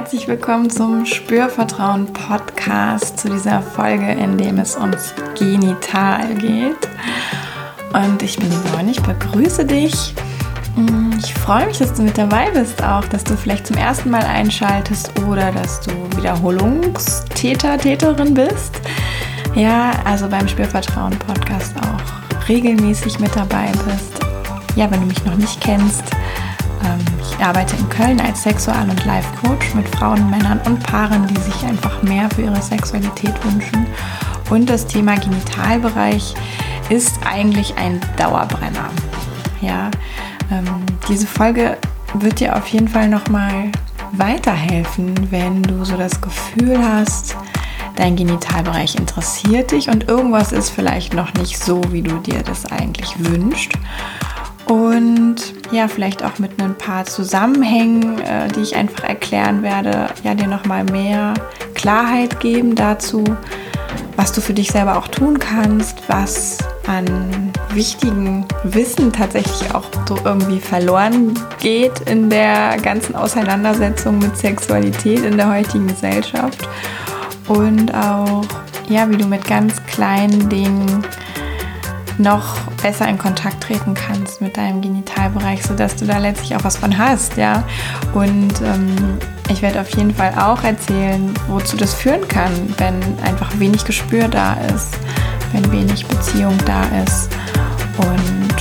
herzlich willkommen zum Spürvertrauen Podcast, zu dieser Folge, in dem es ums Genital geht. Und ich bin Yvonne, ich begrüße dich. Mm, ich freue mich, dass du mit dabei bist, auch dass du vielleicht zum ersten Mal einschaltest oder dass du Wiederholungstäter, Täterin bist. Ja, also beim Spürvertrauen Podcast auch regelmäßig mit dabei bist. Ja, wenn du mich noch nicht kennst, ähm, ich arbeite in Köln als Sexual- und Life-Coach mit Frauen, Männern und Paaren, die sich einfach mehr für ihre Sexualität wünschen. Und das Thema Genitalbereich ist eigentlich ein Dauerbrenner. Ja, ähm, diese Folge wird dir auf jeden Fall nochmal weiterhelfen, wenn du so das Gefühl hast, dein Genitalbereich interessiert dich und irgendwas ist vielleicht noch nicht so, wie du dir das eigentlich wünschst und ja, vielleicht auch mit ein paar Zusammenhängen, äh, die ich einfach erklären werde, ja, dir nochmal mehr Klarheit geben dazu, was du für dich selber auch tun kannst, was an wichtigen Wissen tatsächlich auch so irgendwie verloren geht in der ganzen Auseinandersetzung mit Sexualität in der heutigen Gesellschaft. Und auch ja, wie du mit ganz kleinen Dingen noch besser in Kontakt treten kannst mit deinem Genitalbereich, sodass du da letztlich auch was von hast, ja. Und ähm, ich werde auf jeden Fall auch erzählen, wozu das führen kann, wenn einfach wenig Gespür da ist, wenn wenig Beziehung da ist. Und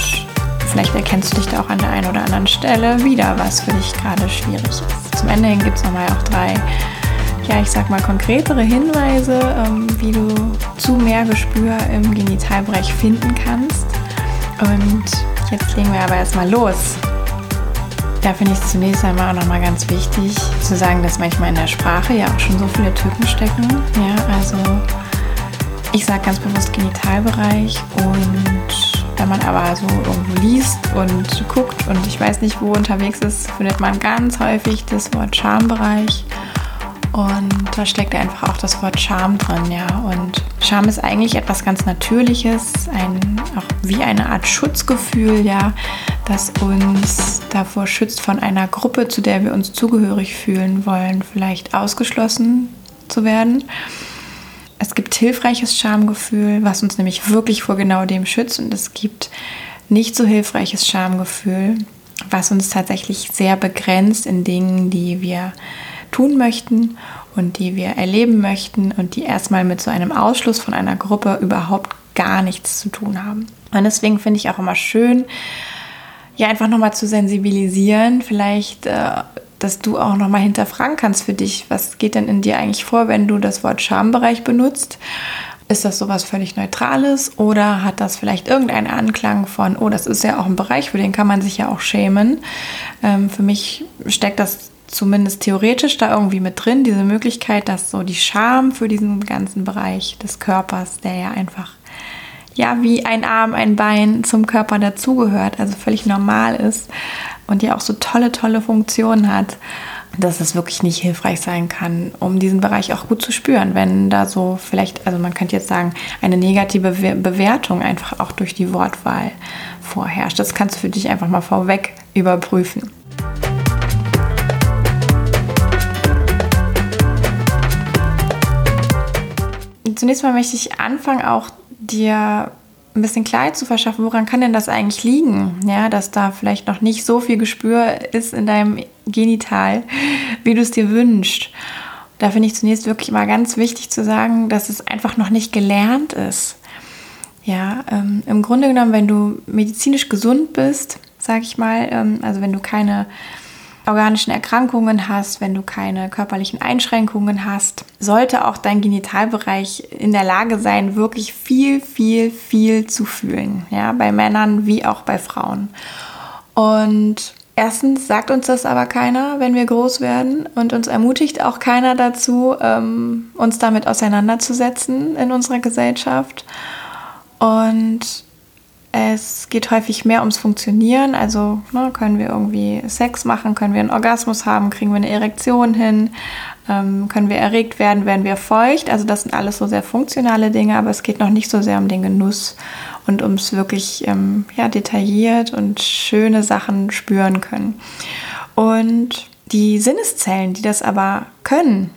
vielleicht erkennst du dich da auch an der einen oder anderen Stelle wieder, was für dich gerade schwierig ist. Zum Ende hin gibt es nochmal auch drei ja, ich sag mal, konkretere Hinweise, ähm, wie du zu mehr Gespür im Genitalbereich finden kannst. Und jetzt legen wir aber erstmal los. Da finde ich es zunächst einmal auch nochmal ganz wichtig zu sagen, dass manchmal in der Sprache ja auch schon so viele Tücken stecken. Ja, also ich sage ganz bewusst Genitalbereich und wenn man aber so irgendwo liest und guckt und ich weiß nicht, wo unterwegs ist, findet man ganz häufig das Wort Schambereich und da steckt einfach auch das Wort Scham drin, ja. Und Scham ist eigentlich etwas ganz Natürliches, ein, auch wie eine Art Schutzgefühl, ja, das uns davor schützt, von einer Gruppe, zu der wir uns zugehörig fühlen wollen, vielleicht ausgeschlossen zu werden. Es gibt hilfreiches Schamgefühl, was uns nämlich wirklich vor genau dem schützt. Und es gibt nicht so hilfreiches Schamgefühl, was uns tatsächlich sehr begrenzt in Dingen, die wir tun möchten und die wir erleben möchten und die erstmal mit so einem Ausschluss von einer Gruppe überhaupt gar nichts zu tun haben. Und deswegen finde ich auch immer schön, ja, einfach nochmal zu sensibilisieren, vielleicht, äh, dass du auch nochmal hinterfragen kannst für dich, was geht denn in dir eigentlich vor, wenn du das Wort Schambereich benutzt? Ist das sowas völlig Neutrales oder hat das vielleicht irgendeinen Anklang von, oh, das ist ja auch ein Bereich, für den kann man sich ja auch schämen? Ähm, für mich steckt das zumindest theoretisch da irgendwie mit drin, diese Möglichkeit, dass so die Scham für diesen ganzen Bereich des Körpers, der ja einfach ja wie ein Arm, ein Bein zum Körper dazugehört, also völlig normal ist und ja auch so tolle, tolle Funktionen hat, dass es wirklich nicht hilfreich sein kann, um diesen Bereich auch gut zu spüren, wenn da so vielleicht, also man könnte jetzt sagen, eine negative Bewertung einfach auch durch die Wortwahl vorherrscht. Das kannst du für dich einfach mal vorweg überprüfen. Zunächst mal möchte ich anfangen, auch dir ein bisschen Klarheit zu verschaffen, woran kann denn das eigentlich liegen? Ja, dass da vielleicht noch nicht so viel Gespür ist in deinem Genital, wie du es dir wünschst. Da finde ich zunächst wirklich mal ganz wichtig zu sagen, dass es einfach noch nicht gelernt ist. Ja, ähm, im Grunde genommen, wenn du medizinisch gesund bist, sage ich mal, ähm, also wenn du keine organischen Erkrankungen hast, wenn du keine körperlichen Einschränkungen hast, sollte auch dein Genitalbereich in der Lage sein, wirklich viel, viel, viel zu fühlen. Ja, bei Männern wie auch bei Frauen. Und erstens sagt uns das aber keiner, wenn wir groß werden und uns ermutigt auch keiner dazu, ähm, uns damit auseinanderzusetzen in unserer Gesellschaft. Und es geht häufig mehr ums Funktionieren, also ne, können wir irgendwie Sex machen, können wir einen Orgasmus haben, kriegen wir eine Erektion hin, ähm, können wir erregt werden, werden wir feucht. Also das sind alles so sehr funktionale Dinge, aber es geht noch nicht so sehr um den Genuss und ums wirklich ähm, ja, detailliert und schöne Sachen spüren können. Und Die Sinneszellen, die das aber können,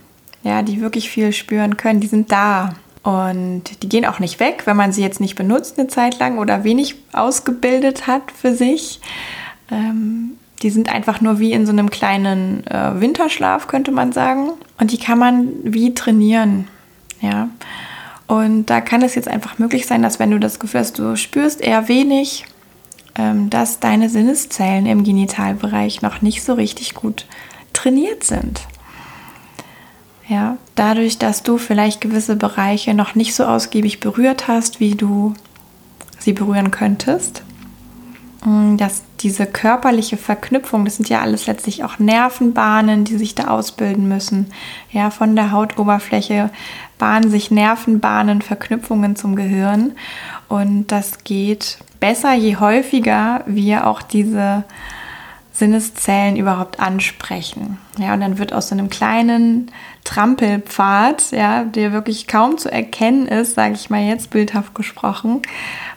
ja, die wirklich viel spüren können, die sind da. Und die gehen auch nicht weg, wenn man sie jetzt nicht benutzt eine Zeit lang oder wenig ausgebildet hat für sich. Ähm, die sind einfach nur wie in so einem kleinen äh, Winterschlaf, könnte man sagen. Und die kann man wie trainieren. Ja. Und da kann es jetzt einfach möglich sein, dass wenn du das Gefühl hast, du spürst eher wenig, ähm, dass deine Sinneszellen im Genitalbereich noch nicht so richtig gut trainiert sind. Ja, dadurch, dass du vielleicht gewisse Bereiche noch nicht so ausgiebig berührt hast, wie du sie berühren könntest. Mm, dass diese körperliche Verknüpfung, das sind ja alles letztlich auch Nervenbahnen, die sich da ausbilden müssen. Ja, von der Hautoberfläche bahnen sich Nervenbahnen, Verknüpfungen zum Gehirn. Und das geht besser, je häufiger wir auch diese Sinneszellen überhaupt ansprechen. Ja, und dann wird aus so einem kleinen Trampelpfad, ja, der wirklich kaum zu erkennen ist, sage ich mal jetzt bildhaft gesprochen,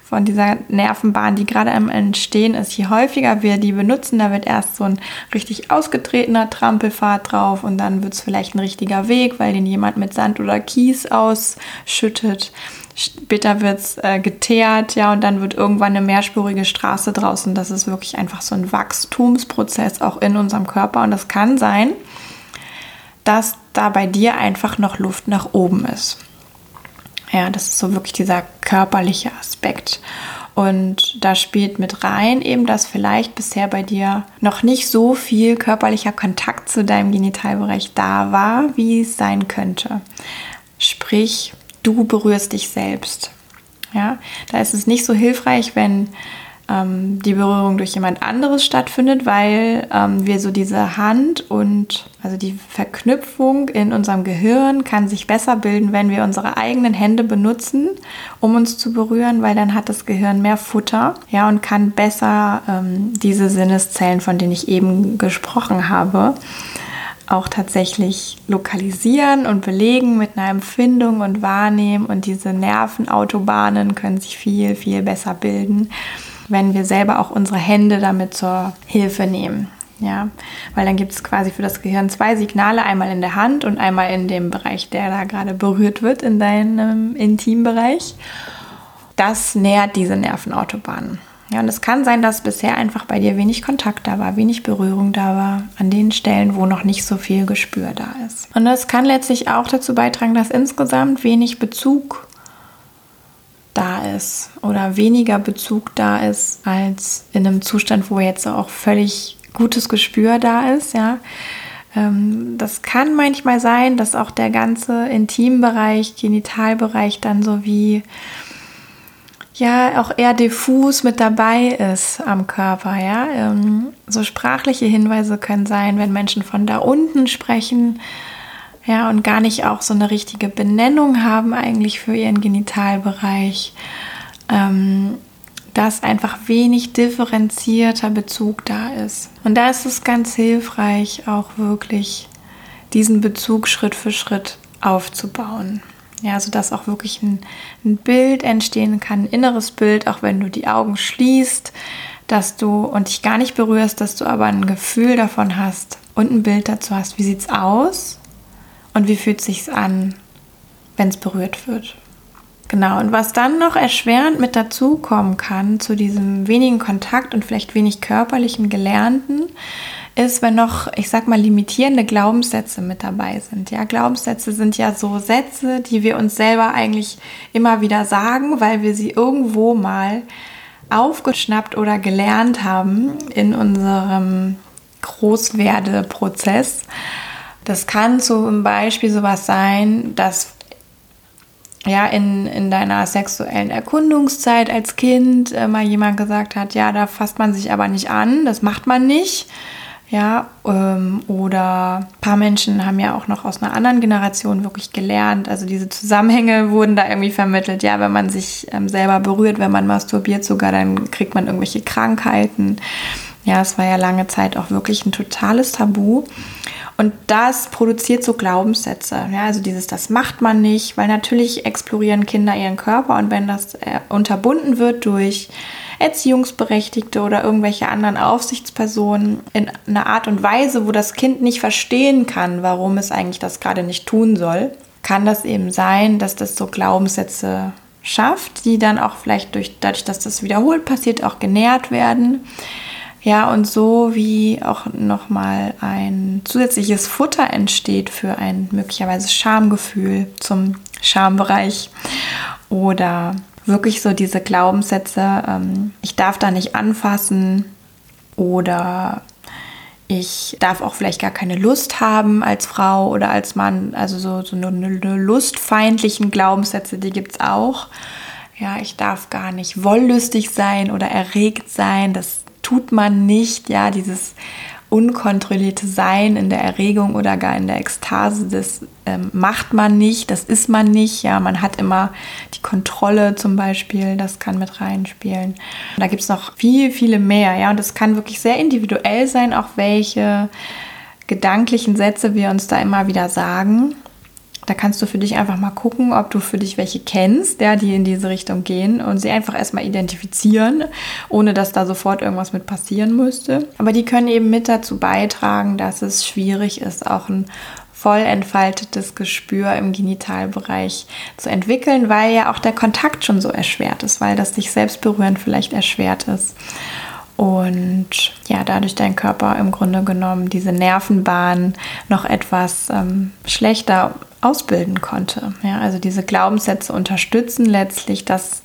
von dieser Nervenbahn, die gerade am Entstehen ist. Je häufiger wir die benutzen, da wird erst so ein richtig ausgetretener Trampelpfad drauf und dann wird es vielleicht ein richtiger Weg, weil den jemand mit Sand oder Kies ausschüttet. Später wird es äh, geteert, ja, und dann wird irgendwann eine mehrspurige Straße draußen. Das ist wirklich einfach so ein Wachstumsprozess auch in unserem Körper. Und das kann sein, dass da bei dir einfach noch Luft nach oben ist. Ja, das ist so wirklich dieser körperliche Aspekt. Und da spielt mit rein eben, dass vielleicht bisher bei dir noch nicht so viel körperlicher Kontakt zu deinem Genitalbereich da war, wie es sein könnte. Sprich, du berührst dich selbst. Ja, da ist es nicht so hilfreich, wenn ähm, die Berührung durch jemand anderes stattfindet, weil ähm, wir so diese Hand und also die Verknüpfung in unserem Gehirn kann sich besser bilden, wenn wir unsere eigenen Hände benutzen, um uns zu berühren, weil dann hat das Gehirn mehr Futter, ja, und kann besser ähm, diese Sinneszellen, von denen ich eben gesprochen habe, auch tatsächlich lokalisieren und belegen mit einer Empfindung und Wahrnehmen und diese Nervenautobahnen können sich viel, viel besser bilden, wenn wir selber auch unsere Hände damit zur Hilfe nehmen. Ja, weil dann gibt es quasi für das Gehirn zwei Signale, einmal in der Hand und einmal in dem Bereich, der da gerade berührt wird, in deinem Intimbereich. Das nährt diese Nervenautobahnen. Ja, und es kann sein, dass bisher einfach bei dir wenig Kontakt da war, wenig Berührung da war, an den Stellen, wo noch nicht so viel Gespür da ist. Und das kann letztlich auch dazu beitragen, dass insgesamt wenig Bezug da ist oder weniger Bezug da ist als in einem Zustand, wo jetzt auch völlig gutes Gespür da ist, ja. Ähm, das kann manchmal sein, dass auch der ganze Intimbereich, Genitalbereich dann so wie ja auch eher diffus mit dabei ist am Körper. Ja? Ähm, so sprachliche Hinweise können sein, wenn Menschen von da unten sprechen ja, und gar nicht auch so eine richtige Benennung haben eigentlich für ihren Genitalbereich. Ähm, dass einfach wenig differenzierter Bezug da ist. Und da ist es ganz hilfreich, auch wirklich diesen Bezug Schritt für Schritt aufzubauen. Ja, sodass auch wirklich ein, ein Bild entstehen kann, ein inneres Bild, auch wenn du die Augen schließt, dass du und dich gar nicht berührst, dass du aber ein Gefühl davon hast und ein Bild dazu hast, wie sieht es aus und wie fühlt es sich an, wenn es berührt wird. Genau, und was dann noch erschwerend mit dazukommen kann zu diesem wenigen Kontakt und vielleicht wenig körperlichen Gelernten, ist, wenn noch, ich sag mal, limitierende Glaubenssätze mit dabei sind. Ja, Glaubenssätze sind ja so Sätze, die wir uns selber eigentlich immer wieder sagen, weil wir sie irgendwo mal aufgeschnappt oder gelernt haben in unserem Großwerdeprozess. Das kann zum Beispiel sowas sein, dass ja, in, in deiner sexuellen Erkundungszeit als Kind äh, mal jemand gesagt hat, ja, da fasst man sich aber nicht an, das macht man nicht. Ja, ähm, oder ein paar Menschen haben ja auch noch aus einer anderen Generation wirklich gelernt. Also diese Zusammenhänge wurden da irgendwie vermittelt. Ja, wenn man sich ähm, selber berührt, wenn man masturbiert sogar, dann kriegt man irgendwelche Krankheiten. Ja, es war ja lange Zeit auch wirklich ein totales Tabu. Und das produziert so Glaubenssätze. Ja, also dieses, das macht man nicht, weil natürlich explorieren Kinder ihren Körper und wenn das äh, unterbunden wird durch Erziehungsberechtigte oder irgendwelche anderen Aufsichtspersonen in einer Art und Weise, wo das Kind nicht verstehen kann, warum es eigentlich das gerade nicht tun soll, kann das eben sein, dass das so Glaubenssätze schafft, die dann auch vielleicht durch, dadurch, dass das wiederholt passiert, auch genährt werden. Ja, und so wie auch nochmal ein zusätzliches Futter entsteht für ein möglicherweise Schamgefühl zum Schambereich oder wirklich so diese Glaubenssätze, ähm, ich darf da nicht anfassen oder ich darf auch vielleicht gar keine Lust haben als Frau oder als Mann. Also so, so eine, eine lustfeindlichen Glaubenssätze, die gibt es auch. Ja, ich darf gar nicht wollüstig sein oder erregt sein. Das tut man nicht. Ja, dieses unkontrollierte Sein in der Erregung oder gar in der Ekstase, das ähm, macht man nicht, das ist man nicht. Ja, man hat immer die Kontrolle zum Beispiel, das kann mit reinspielen. Und da gibt es noch viel, viele mehr. Ja, und das kann wirklich sehr individuell sein, auch welche gedanklichen Sätze wir uns da immer wieder sagen. Da kannst du für dich einfach mal gucken, ob du für dich welche kennst, ja, die in diese Richtung gehen und sie einfach erstmal identifizieren, ohne dass da sofort irgendwas mit passieren müsste. Aber die können eben mit dazu beitragen, dass es schwierig ist, auch ein voll entfaltetes Gespür im Genitalbereich zu entwickeln, weil ja auch der Kontakt schon so erschwert ist, weil das sich selbst berühren vielleicht erschwert ist und ja, dadurch dein Körper im Grunde genommen diese Nervenbahn noch etwas ähm, schlechter ausbilden konnte. Ja, also diese Glaubenssätze unterstützen letztlich, dass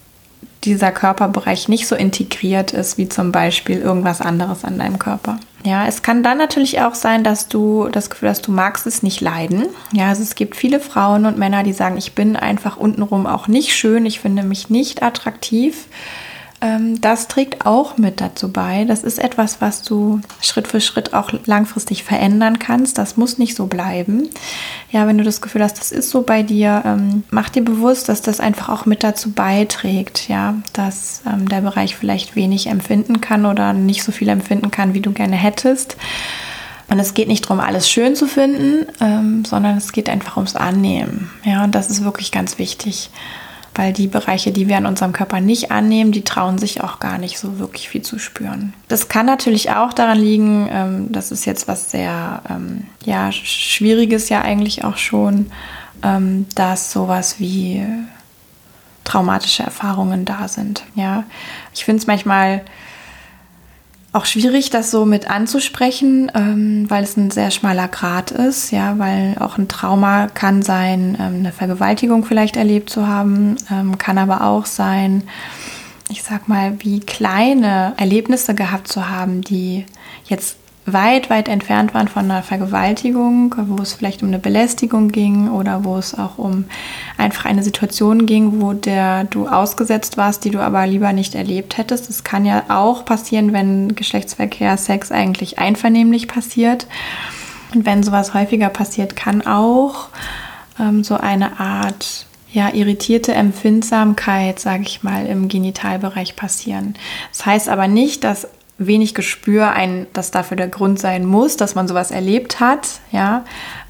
dieser Körperbereich nicht so integriert ist wie zum Beispiel irgendwas anderes an deinem Körper. Ja, es kann dann natürlich auch sein, dass du das Gefühl hast, du magst es nicht leiden. Ja, also es gibt viele Frauen und Männer, die sagen, ich bin einfach untenrum auch nicht schön, ich finde mich nicht attraktiv. Ähm, das trägt auch mit dazu bei. Das ist etwas, was du Schritt für Schritt auch langfristig verändern kannst. Das muss nicht so bleiben. Ja, wenn du das Gefühl hast, das ist so bei dir, ähm, mach dir bewusst, dass das einfach auch mit dazu beiträgt, ja, dass ähm, der Bereich vielleicht wenig empfinden kann oder nicht so viel empfinden kann, wie du gerne hättest. Und es geht nicht darum, alles schön zu finden, sondern es geht einfach ums Annehmen. Ja, und das ist wirklich ganz wichtig weil die Bereiche, die wir an unserem Körper nicht annehmen, die trauen sich auch gar nicht so wirklich viel zu spüren. Das kann natürlich auch daran liegen, ähm, das ist jetzt was sehr ähm, ja, Schwieriges ja eigentlich auch schon, ähm, dass sowas wie traumatische Erfahrungen da sind. Ja, ich finde es manchmal auch schwierig, das so mit anzusprechen, ähm, weil es ein sehr schmaler Grad ist, ja, weil auch ein Trauma kann sein, ähm, eine Vergewaltigung vielleicht erlebt zu haben, ähm, kann aber auch sein, ich sag mal, wie kleine Erlebnisse gehabt zu haben, die jetzt weit, weit entfernt waren von einer Vergewaltigung, wo es vielleicht um eine Belästigung ging oder wo es auch um einfach eine Situation ging, wo der du ausgesetzt warst, die du aber lieber nicht erlebt hättest. Das kann ja auch passieren, wenn Geschlechtsverkehr, Sex eigentlich einvernehmlich passiert. Und wenn sowas häufiger passiert, kann auch ähm, so eine Art ja, irritierte Empfindsamkeit, sage ich mal, im Genitalbereich passieren. Das heißt aber nicht, dass wenig Gespür ein, dass dafür der Grund sein muss, dass man sowas erlebt hat. Ja,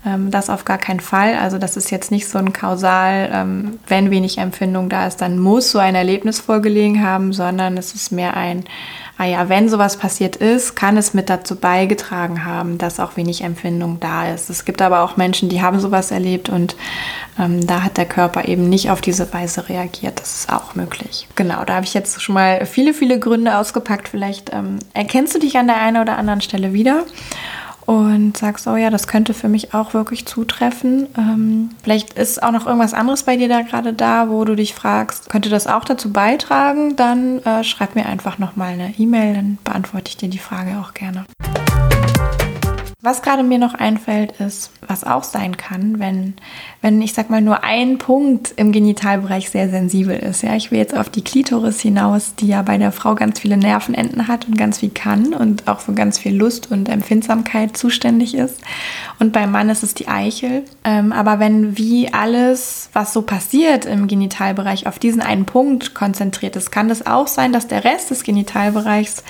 ähm, das auf gar keinen Fall. Also das ist jetzt nicht so ein Kausal, ähm, wenn wenig Empfindung da ist, dann muss so ein Erlebnis vorgelegen haben, sondern es ist mehr ein, ah ja, wenn sowas passiert ist, kann es mit dazu beigetragen haben, dass auch wenig Empfindung da ist. Es gibt aber auch Menschen, die haben sowas erlebt und ähm, da hat der Körper eben nicht auf diese Weise reagiert. Das ist auch möglich. Genau, da habe ich jetzt schon mal viele, viele Gründe ausgepackt. Vielleicht ähm, erkennst du dich an der einen oder anderen Stelle wieder und sagst, oh ja, das könnte für mich auch wirklich zutreffen. Ähm, vielleicht ist auch noch irgendwas anderes bei dir da gerade da, wo du dich fragst, könnte das auch dazu beitragen? Dann äh, schreib mir einfach nochmal eine E-Mail, dann beantworte ich dir die Frage auch gerne. Was gerade mir noch einfällt, ist, was auch sein kann, wenn, wenn ich sag mal nur ein Punkt im Genitalbereich sehr sensibel ist. Ja, ich will jetzt auf die Klitoris hinaus, die ja bei der Frau ganz viele Nervenenden hat und ganz viel kann und auch für ganz viel Lust und Empfindsamkeit zuständig ist. Und beim Mann ist es die Eichel. Ähm, aber wenn wie alles, was so passiert im Genitalbereich, auf diesen einen Punkt konzentriert ist, kann das auch sein, dass der Rest des Genitalbereichs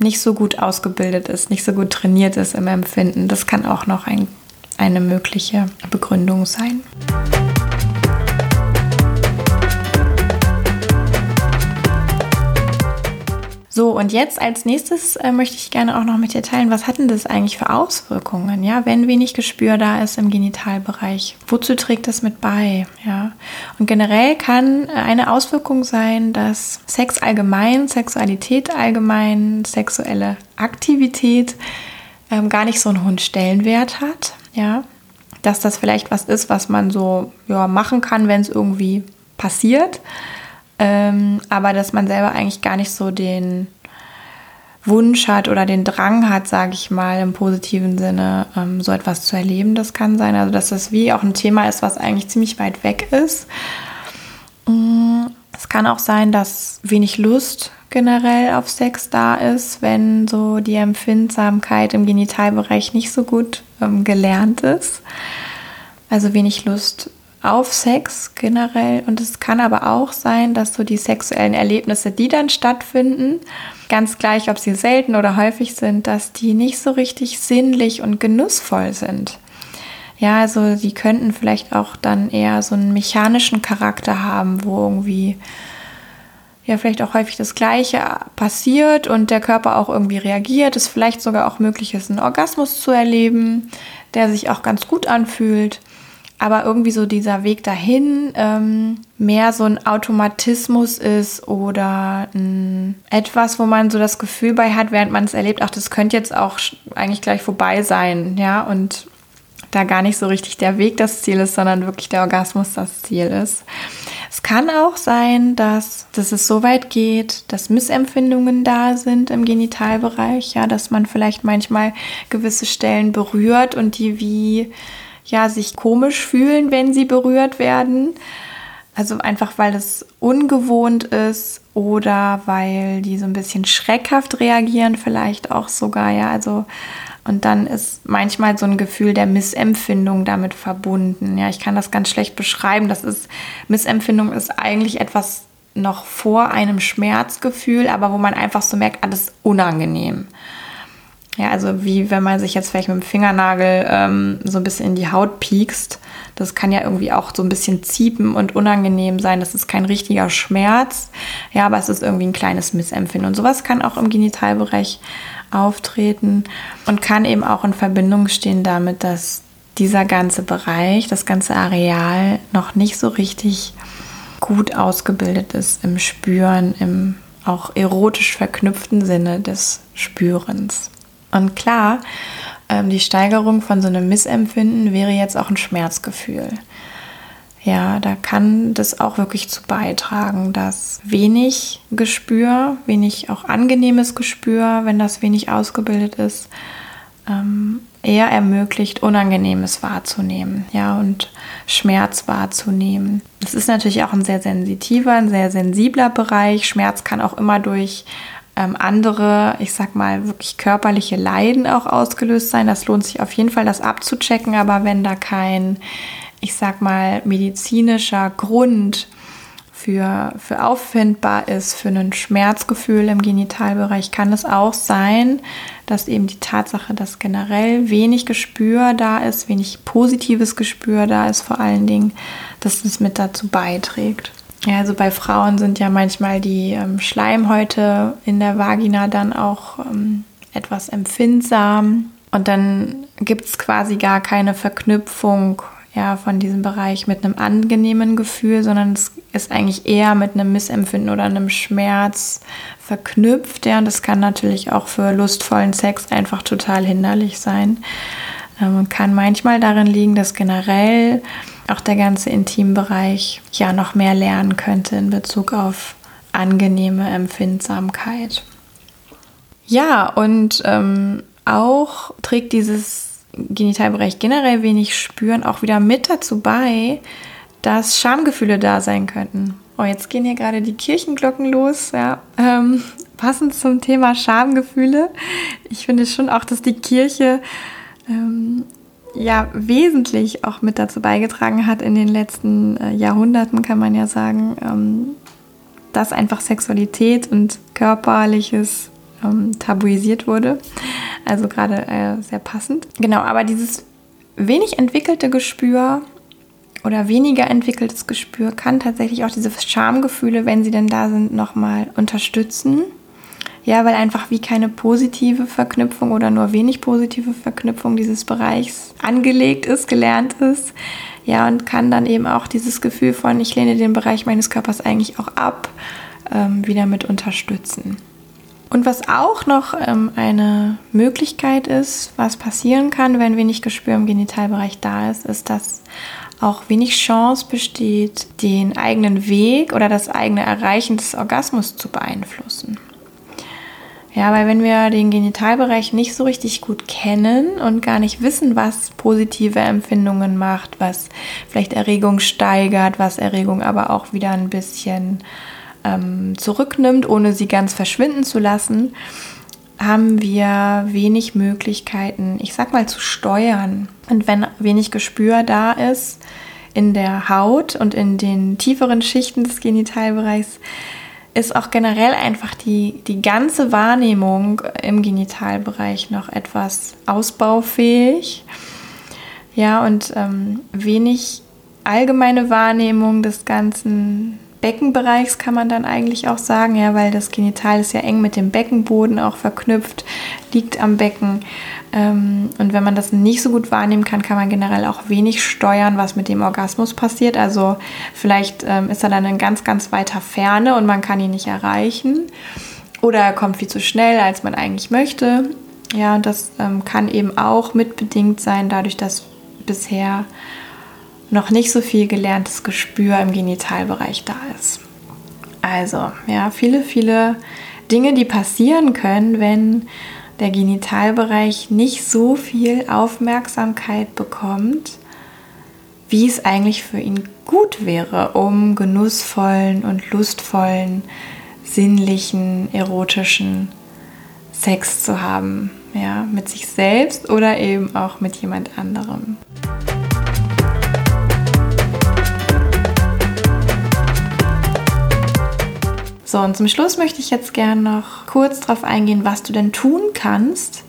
nicht so gut ausgebildet ist, nicht so gut trainiert ist im Empfinden. Das kann auch noch ein, eine mögliche Begründung sein. So, und jetzt als nächstes äh, möchte ich gerne auch noch mit dir teilen, was hat denn das eigentlich für Auswirkungen, ja, wenn wenig Gespür da ist im Genitalbereich? Wozu trägt das mit bei, ja? Und generell kann eine Auswirkung sein, dass Sex allgemein, Sexualität allgemein, sexuelle Aktivität ähm, gar nicht so einen hohen Stellenwert hat, ja? Dass das vielleicht was ist, was man so ja, machen kann, wenn es irgendwie passiert ähm, aber dass man selber eigentlich gar nicht so den Wunsch hat oder den Drang hat, sage ich mal, im positiven Sinne ähm, so etwas zu erleben, das kann sein. Also dass das wie auch ein Thema ist, was eigentlich ziemlich weit weg ist. Mm, es kann auch sein, dass wenig Lust generell auf Sex da ist, wenn so die Empfindsamkeit im Genitalbereich nicht so gut ähm, gelernt ist. Also wenig Lust auf Sex generell. Und es kann aber auch sein, dass so die sexuellen Erlebnisse, die dann stattfinden, ganz gleich, ob sie selten oder häufig sind, dass die nicht so richtig sinnlich und genussvoll sind. Ja, also die könnten vielleicht auch dann eher so einen mechanischen Charakter haben, wo irgendwie ja vielleicht auch häufig das Gleiche passiert und der Körper auch irgendwie reagiert. Es vielleicht sogar auch möglich ist, einen Orgasmus zu erleben, der sich auch ganz gut anfühlt aber irgendwie so dieser Weg dahin ähm, mehr so ein Automatismus ist oder ein, etwas, wo man so das Gefühl bei hat, während man es erlebt, ach, das könnte jetzt auch eigentlich gleich vorbei sein, ja, und da gar nicht so richtig der Weg das Ziel ist, sondern wirklich der Orgasmus das Ziel ist. Es kann auch sein, dass, dass es so weit geht, dass Missempfindungen da sind im Genitalbereich, ja, dass man vielleicht manchmal gewisse Stellen berührt und die wie ja, sich komisch fühlen, wenn sie berührt werden. Also einfach, weil es ungewohnt ist oder weil die so ein bisschen schreckhaft reagieren, vielleicht auch sogar, ja. Also, und dann ist manchmal so ein Gefühl der Missempfindung damit verbunden. Ja, ich kann das ganz schlecht beschreiben. Das ist, Missempfindung ist eigentlich etwas noch vor einem Schmerzgefühl, aber wo man einfach so merkt, alles ah, unangenehm. Ja, also wie wenn man sich jetzt vielleicht mit dem Fingernagel ähm, so ein bisschen in die Haut piekst. Das kann ja irgendwie auch so ein bisschen ziepen und unangenehm sein. Das ist kein richtiger Schmerz. Ja, aber es ist irgendwie ein kleines Missempfinden. Und sowas kann auch im Genitalbereich auftreten und kann eben auch in Verbindung stehen damit, dass dieser ganze Bereich, das ganze Areal noch nicht so richtig gut ausgebildet ist im Spüren, im auch erotisch verknüpften Sinne des Spürens. Und klar, ähm, die Steigerung von so einem Missempfinden wäre jetzt auch ein Schmerzgefühl. Ja, da kann das auch wirklich zu beitragen, dass wenig Gespür, wenig auch angenehmes Gespür, wenn das wenig ausgebildet ist, ähm, eher ermöglicht, Unangenehmes wahrzunehmen, ja, und Schmerz wahrzunehmen. Das ist natürlich auch ein sehr sensitiver, ein sehr sensibler Bereich. Schmerz kann auch immer durch ähm, andere, ich sag mal, wirklich körperliche Leiden auch ausgelöst sein. Das lohnt sich auf jeden Fall, das abzuchecken. Aber wenn da kein, ich sag mal, medizinischer Grund für, für auffindbar ist, für ein Schmerzgefühl im Genitalbereich, kann es auch sein, dass eben die Tatsache, dass generell wenig Gespür da ist, wenig positives Gespür da ist, vor allen Dingen, dass es mit dazu beiträgt. Ja, also bei Frauen sind ja manchmal die ähm, Schleimhäute in der Vagina dann auch ähm, etwas empfindsam. Und dann gibt es quasi gar keine Verknüpfung ja, von diesem Bereich mit einem angenehmen Gefühl, sondern es ist eigentlich eher mit einem Missempfinden oder einem Schmerz verknüpft. Ja, und das kann natürlich auch für lustvollen Sex einfach total hinderlich sein. Ähm, kann manchmal darin liegen, dass generell auch der ganze Intimbereich ja noch mehr lernen könnte in Bezug auf angenehme Empfindsamkeit. Ja, und ähm, auch trägt dieses Genitalbereich generell wenig Spüren auch wieder mit dazu bei, dass Schamgefühle da sein könnten. Oh, jetzt gehen hier gerade die Kirchenglocken los, ja. Ähm, passend zum Thema Schamgefühle. Ich finde schon auch, dass die Kirche ähm, ja wesentlich auch mit dazu beigetragen hat in den letzten äh, Jahrhunderten, kann man ja sagen, ähm, dass einfach Sexualität und körperliches ähm, tabuisiert wurde. Also gerade äh, sehr passend. Genau, aber dieses wenig entwickelte Gespür oder weniger entwickeltes Gespür kann tatsächlich auch diese Schamgefühle, wenn sie denn da sind, nochmal unterstützen. Ja, weil einfach wie keine positive Verknüpfung oder nur wenig positive Verknüpfung dieses Bereichs angelegt ist, gelernt ist. Ja, und kann dann eben auch dieses Gefühl von, ich lehne den Bereich meines Körpers eigentlich auch ab, ähm, wieder mit unterstützen. Und was auch noch ähm, eine Möglichkeit ist, was passieren kann, wenn wenig Gespür im Genitalbereich da ist, ist, dass auch wenig Chance besteht, den eigenen Weg oder das eigene Erreichen des Orgasmus zu beeinflussen. Ja, weil wenn wir den Genitalbereich nicht so richtig gut kennen und gar nicht wissen, was positive Empfindungen macht, was vielleicht Erregung steigert, was Erregung aber auch wieder ein bisschen ähm, zurücknimmt, ohne sie ganz verschwinden zu lassen, haben wir wenig Möglichkeiten, ich sag mal, zu steuern. Und wenn wenig Gespür da ist in der Haut und in den tieferen Schichten des Genitalbereichs, ist auch generell einfach die, die ganze Wahrnehmung im Genitalbereich noch etwas ausbaufähig. Ja, und ähm, wenig allgemeine Wahrnehmung des ganzen Beckenbereichs kann man dann eigentlich auch sagen, ja, weil das Genital ist ja eng mit dem Beckenboden auch verknüpft, liegt am Becken. Ähm, und wenn man das nicht so gut wahrnehmen kann, kann man generell auch wenig steuern, was mit dem Orgasmus passiert. Also vielleicht ähm, ist er dann in ganz, ganz weiter Ferne und man kann ihn nicht erreichen. Oder er kommt viel zu schnell, als man eigentlich möchte. Ja, das ähm, kann eben auch mitbedingt sein, dadurch, dass bisher noch nicht so viel gelerntes Gespür im Genitalbereich da ist. Also, ja, viele, viele Dinge, die passieren können, wenn der Genitalbereich nicht so viel Aufmerksamkeit bekommt, wie es eigentlich für ihn gut wäre, um genussvollen und lustvollen, sinnlichen, erotischen Sex zu haben. Ja, mit sich selbst oder eben auch mit jemand anderem. So, und zum Schluss möchte ich jetzt gerne noch kurz darauf eingehen, was du denn tun kannst,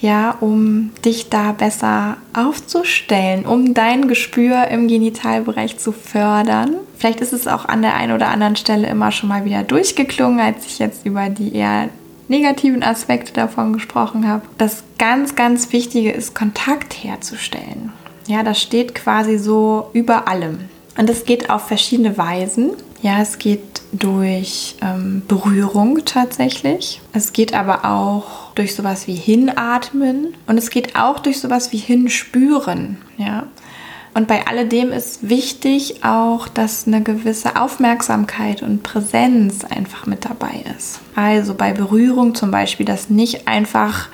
ja, um dich da besser aufzustellen, um dein Gespür im Genitalbereich zu fördern. Vielleicht ist es auch an der einen oder anderen Stelle immer schon mal wieder durchgeklungen, als ich jetzt über die eher negativen Aspekte davon gesprochen habe. Das ganz, ganz Wichtige ist, Kontakt herzustellen. Ja, das steht quasi so über allem. Und es geht auf verschiedene Weisen. Ja, es geht durch ähm, Berührung tatsächlich. Es geht aber auch durch sowas wie Hinatmen und es geht auch durch sowas wie Hinspüren. Ja. Und bei alledem ist wichtig auch, dass eine gewisse Aufmerksamkeit und Präsenz einfach mit dabei ist. Also bei Berührung zum Beispiel, dass nicht einfach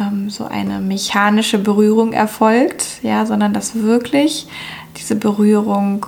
ähm, so eine mechanische Berührung erfolgt, ja, sondern dass wirklich diese Berührung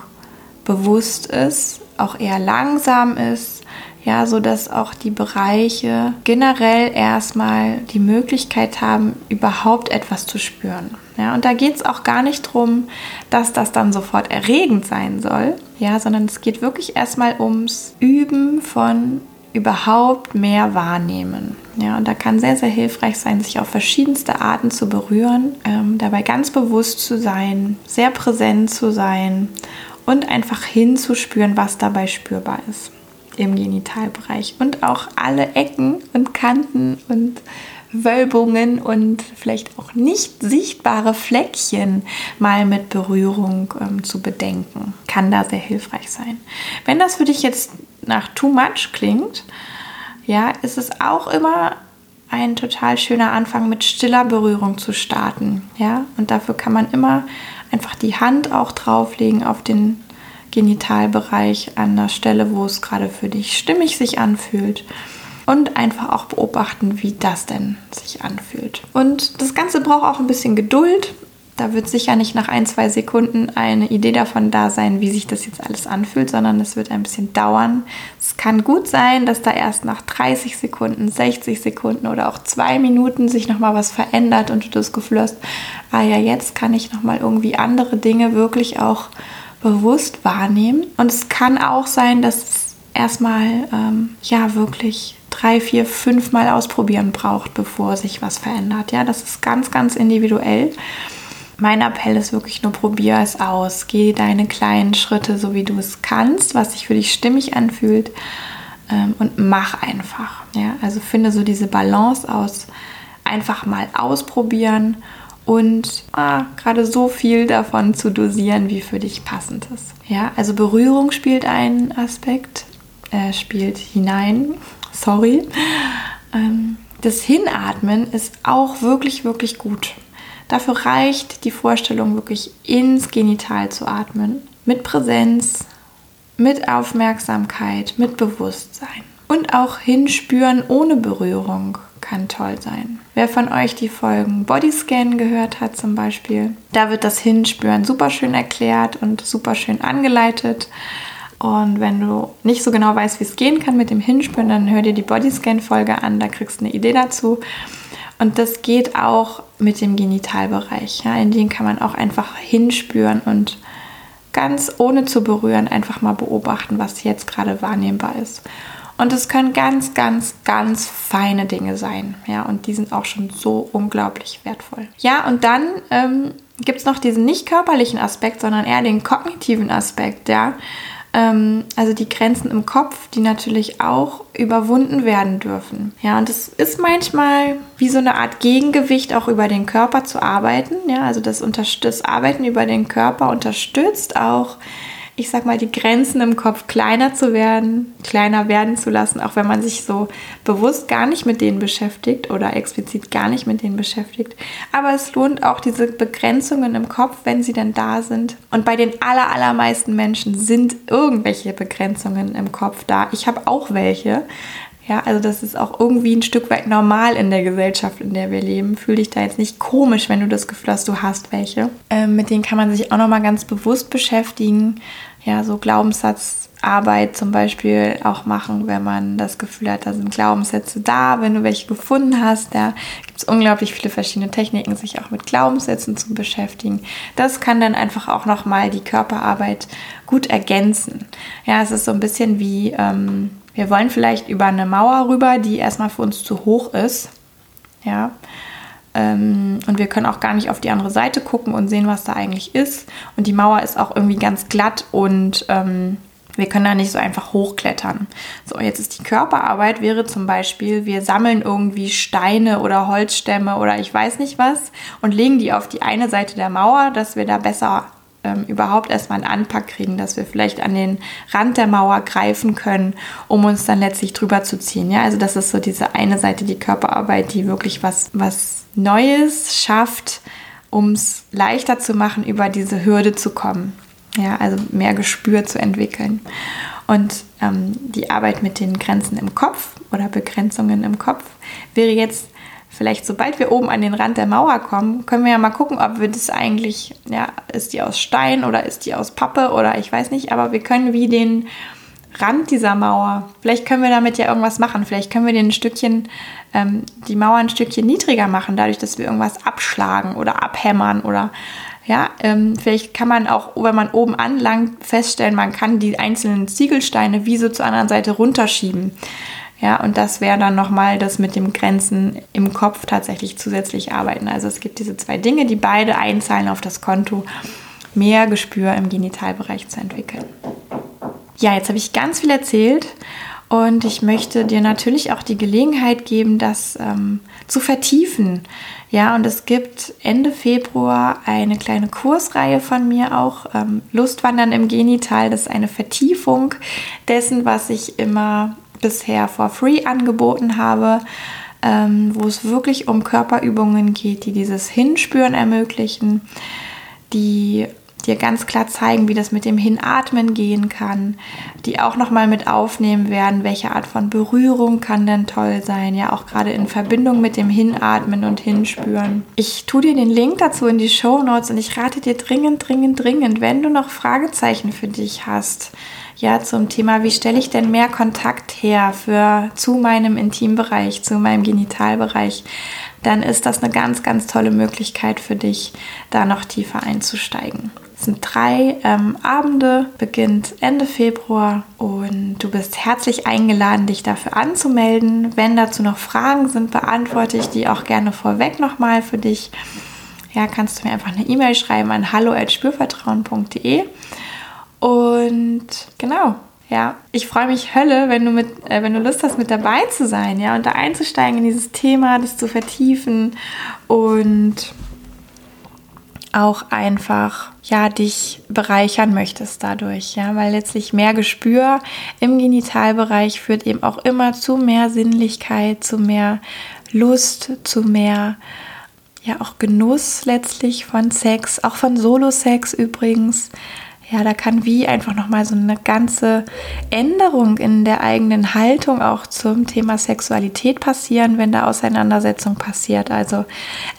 bewusst ist, auch eher langsam ist, ja, so dass auch die Bereiche generell erstmal die Möglichkeit haben, überhaupt etwas zu spüren. Ja, und da geht es auch gar nicht darum, dass das dann sofort erregend sein soll, ja, sondern es geht wirklich erstmal ums Üben von überhaupt mehr wahrnehmen. Ja, und da kann sehr, sehr hilfreich sein, sich auf verschiedenste Arten zu berühren, ähm, dabei ganz bewusst zu sein, sehr präsent zu sein und einfach hinzuspüren, was dabei spürbar ist im Genitalbereich und auch alle Ecken und Kanten und Wölbungen und vielleicht auch nicht sichtbare Fleckchen mal mit Berührung ähm, zu bedenken. Kann da sehr hilfreich sein. Wenn das für dich jetzt nach too much klingt, ja, ist es auch immer ein total schöner Anfang mit stiller Berührung zu starten. Ja, und dafür kann man immer einfach die Hand auch drauflegen auf den Genitalbereich an der Stelle, wo es gerade für dich stimmig sich anfühlt. Und einfach auch beobachten, wie das denn sich anfühlt. Und das Ganze braucht auch ein bisschen Geduld. Da wird sicher nicht nach ein, zwei Sekunden eine Idee davon da sein, wie sich das jetzt alles anfühlt, sondern es wird ein bisschen dauern. Es kann gut sein, dass da erst nach 30 Sekunden, 60 Sekunden oder auch zwei Minuten sich nochmal was verändert und du das Gefühl hast, ah ja, jetzt kann ich nochmal irgendwie andere Dinge wirklich auch bewusst wahrnehmen. Und es kann auch sein, dass es erstmal ähm, ja wirklich drei, vier, fünf Mal ausprobieren braucht, bevor sich was verändert. Ja, das ist ganz, ganz individuell. Mein Appell ist wirklich nur, probier es aus. Geh deine kleinen Schritte, so wie du es kannst, was sich für dich stimmig anfühlt. ähm, und mach einfach. Ja? Also finde so diese Balance aus einfach mal ausprobieren und ah, gerade so viel davon zu dosieren, wie für dich passend ist. Ja, also Berührung spielt einen Aspekt, äh, spielt hinein, sorry. Ähm, das Hinatmen ist auch wirklich, wirklich gut. Dafür reicht die Vorstellung, wirklich ins Genital zu atmen. Mit Präsenz, mit Aufmerksamkeit, mit Bewusstsein. Und auch hinspüren ohne Berührung kann toll sein. Wer von euch die Folgen Bodyscan gehört hat zum Beispiel, da wird das Hinspüren super schön erklärt und super schön angeleitet. Und wenn du nicht so genau weißt, wie es gehen kann mit dem Hinspüren, dann hör dir die Bodyscan-Folge an, da kriegst du eine Idee dazu. Und das geht auch mit dem Genitalbereich. Ja? In den kann man auch einfach hinspüren und ganz ohne zu berühren einfach mal beobachten, was jetzt gerade wahrnehmbar ist. Und es können ganz, ganz, ganz feine Dinge sein. Ja, und die sind auch schon so unglaublich wertvoll. Ja, und dann ähm, gibt es noch diesen nicht körperlichen Aspekt, sondern eher den kognitiven Aspekt, ja. Ähm, also die Grenzen im Kopf, die natürlich auch überwunden werden dürfen. Ja, und es ist manchmal wie so eine Art Gegengewicht, auch über den Körper zu arbeiten. Ja, also das, das Arbeiten über den Körper unterstützt auch ich sag mal, die Grenzen im Kopf kleiner zu werden, kleiner werden zu lassen, auch wenn man sich so bewusst gar nicht mit denen beschäftigt oder explizit gar nicht mit denen beschäftigt. Aber es lohnt auch diese Begrenzungen im Kopf, wenn sie denn da sind. Und bei den aller, allermeisten Menschen sind irgendwelche Begrenzungen im Kopf da. Ich habe auch welche. Ja, also das ist auch irgendwie ein Stück weit normal in der Gesellschaft, in der wir leben. Fühl dich da jetzt nicht komisch, wenn du das Gefühl hast, du hast welche. Ähm, mit denen kann man sich auch nochmal ganz bewusst beschäftigen ja, so Glaubenssatzarbeit zum Beispiel auch machen, wenn man das Gefühl hat, da sind Glaubenssätze da. Wenn du welche gefunden hast, da gibt es unglaublich viele verschiedene Techniken, sich auch mit Glaubenssätzen zu beschäftigen. Das kann dann einfach auch nochmal die Körperarbeit gut ergänzen. Ja, es ist so ein bisschen wie, ähm, wir wollen vielleicht über eine Mauer rüber, die erstmal für uns zu hoch ist. Ja, und wir können auch gar nicht auf die andere Seite gucken und sehen, was da eigentlich ist. Und die Mauer ist auch irgendwie ganz glatt und ähm, wir können da nicht so einfach hochklettern. So, jetzt ist die Körperarbeit, wäre zum Beispiel, wir sammeln irgendwie Steine oder Holzstämme oder ich weiß nicht was und legen die auf die eine Seite der Mauer, dass wir da besser ähm, überhaupt erstmal einen Anpack kriegen, dass wir vielleicht an den Rand der Mauer greifen können, um uns dann letztlich drüber zu ziehen. Ja, also das ist so diese eine Seite, die Körperarbeit, die wirklich was, was Neues schafft, um es leichter zu machen, über diese Hürde zu kommen. Ja, also mehr Gespür zu entwickeln. Und ähm, die Arbeit mit den Grenzen im Kopf oder Begrenzungen im Kopf wäre jetzt vielleicht, sobald wir oben an den Rand der Mauer kommen, können wir ja mal gucken, ob wir das eigentlich, ja, ist die aus Stein oder ist die aus Pappe oder ich weiß nicht, aber wir können wie den Rand dieser Mauer, vielleicht können wir damit ja irgendwas machen, vielleicht können wir den Stückchen ähm, die Mauer ein Stückchen niedriger machen, dadurch, dass wir irgendwas abschlagen oder abhämmern oder ja, ähm, vielleicht kann man auch, wenn man oben anlangt, feststellen, man kann die einzelnen Ziegelsteine wie so zur anderen Seite runterschieben. Ja, und das wäre dann nochmal das mit dem Grenzen im Kopf tatsächlich zusätzlich arbeiten. Also es gibt diese zwei Dinge, die beide einzahlen auf das Konto, mehr Gespür im Genitalbereich zu entwickeln. Ja, jetzt habe ich ganz viel erzählt und ich möchte dir natürlich auch die Gelegenheit geben, das ähm, zu vertiefen. Ja, und es gibt Ende Februar eine kleine Kursreihe von mir auch, ähm, Lustwandern im Genital. Das ist eine Vertiefung dessen, was ich immer bisher for free angeboten habe, ähm, wo es wirklich um Körperübungen geht, die dieses Hinspüren ermöglichen, die dir ganz klar zeigen, wie das mit dem Hinatmen gehen kann, die auch nochmal mit aufnehmen werden, welche Art von Berührung kann denn toll sein, ja auch gerade in Verbindung mit dem Hinatmen und Hinspüren. Ich tue dir den Link dazu in die Show Notes und ich rate dir dringend, dringend, dringend, wenn du noch Fragezeichen für dich hast, ja, zum Thema, wie stelle ich denn mehr Kontakt her für zu meinem Intimbereich, zu meinem Genitalbereich, dann ist das eine ganz, ganz tolle Möglichkeit für dich, da noch tiefer einzusteigen. Es sind drei ähm, Abende, beginnt Ende Februar und du bist herzlich eingeladen, dich dafür anzumelden. Wenn dazu noch Fragen sind, beantworte ich die auch gerne vorweg nochmal für dich. Ja, kannst du mir einfach eine E-Mail schreiben an hallo@spürvertrauen.de und genau, Ja, ich freue mich Hölle, wenn du mit, äh, wenn du Lust hast, mit dabei zu sein, ja, und da einzusteigen in dieses Thema, das zu vertiefen und auch einfach ja dich bereichern möchtest dadurch, ja, weil letztlich mehr Gespür im Genitalbereich führt eben auch immer zu mehr Sinnlichkeit, zu mehr Lust, zu mehr ja auch Genuss letztlich von Sex, auch von Solo-Sex übrigens. Ja, da kann wie einfach nochmal so eine ganze Änderung in der eigenen Haltung auch zum Thema Sexualität passieren, wenn da Auseinandersetzung passiert. Also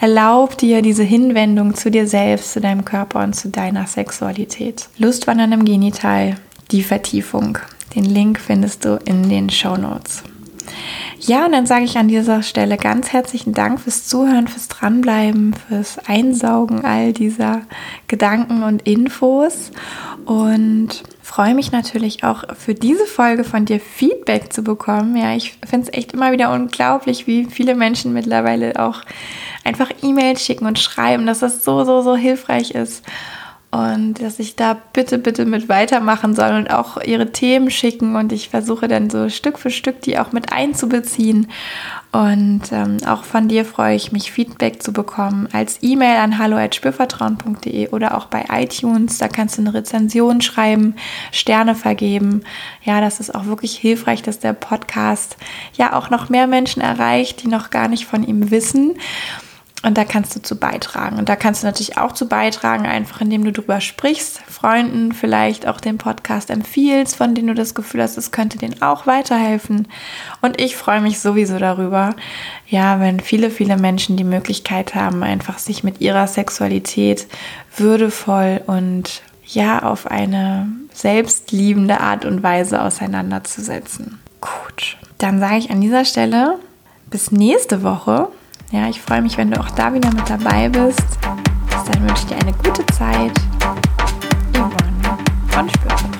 erlaub dir diese Hinwendung zu dir selbst, zu deinem Körper und zu deiner Sexualität. Lustwandern im Genital, die Vertiefung. Den Link findest du in den Show Notes. Ja, und dann sage ich an dieser Stelle ganz herzlichen Dank fürs Zuhören, fürs Dranbleiben, fürs Einsaugen all dieser Gedanken und Infos und freue mich natürlich auch für diese Folge von dir Feedback zu bekommen. Ja, ich finde es echt immer wieder unglaublich, wie viele Menschen mittlerweile auch einfach E-Mails schicken und schreiben, dass das so, so, so hilfreich ist und dass ich da bitte, bitte mit weitermachen soll und auch ihre Themen schicken und ich versuche dann so Stück für Stück die auch mit einzubeziehen. Und ähm, auch von dir freue ich mich, Feedback zu bekommen als E-Mail an hallo.spürvertrauen.de oder auch bei iTunes. Da kannst du eine Rezension schreiben, Sterne vergeben. Ja, das ist auch wirklich hilfreich, dass der Podcast ja auch noch mehr Menschen erreicht, die noch gar nicht von ihm wissen. Und da kannst du zu beitragen. Und da kannst du natürlich auch zu beitragen, einfach indem du darüber sprichst, Freunden vielleicht auch den Podcast empfiehlst, von denen du das Gefühl hast, es könnte denen auch weiterhelfen. Und ich freue mich sowieso darüber, ja, wenn viele, viele Menschen die Möglichkeit haben, einfach sich mit ihrer Sexualität würdevoll und ja, auf eine selbstliebende Art und Weise auseinanderzusetzen. Gut, dann sage ich an dieser Stelle bis nächste Woche ja, ich freue mich, wenn du auch da wieder mit dabei bist. Bis dann wünsche ich dir eine gute Zeit. Yvonne von Spürvertrauen.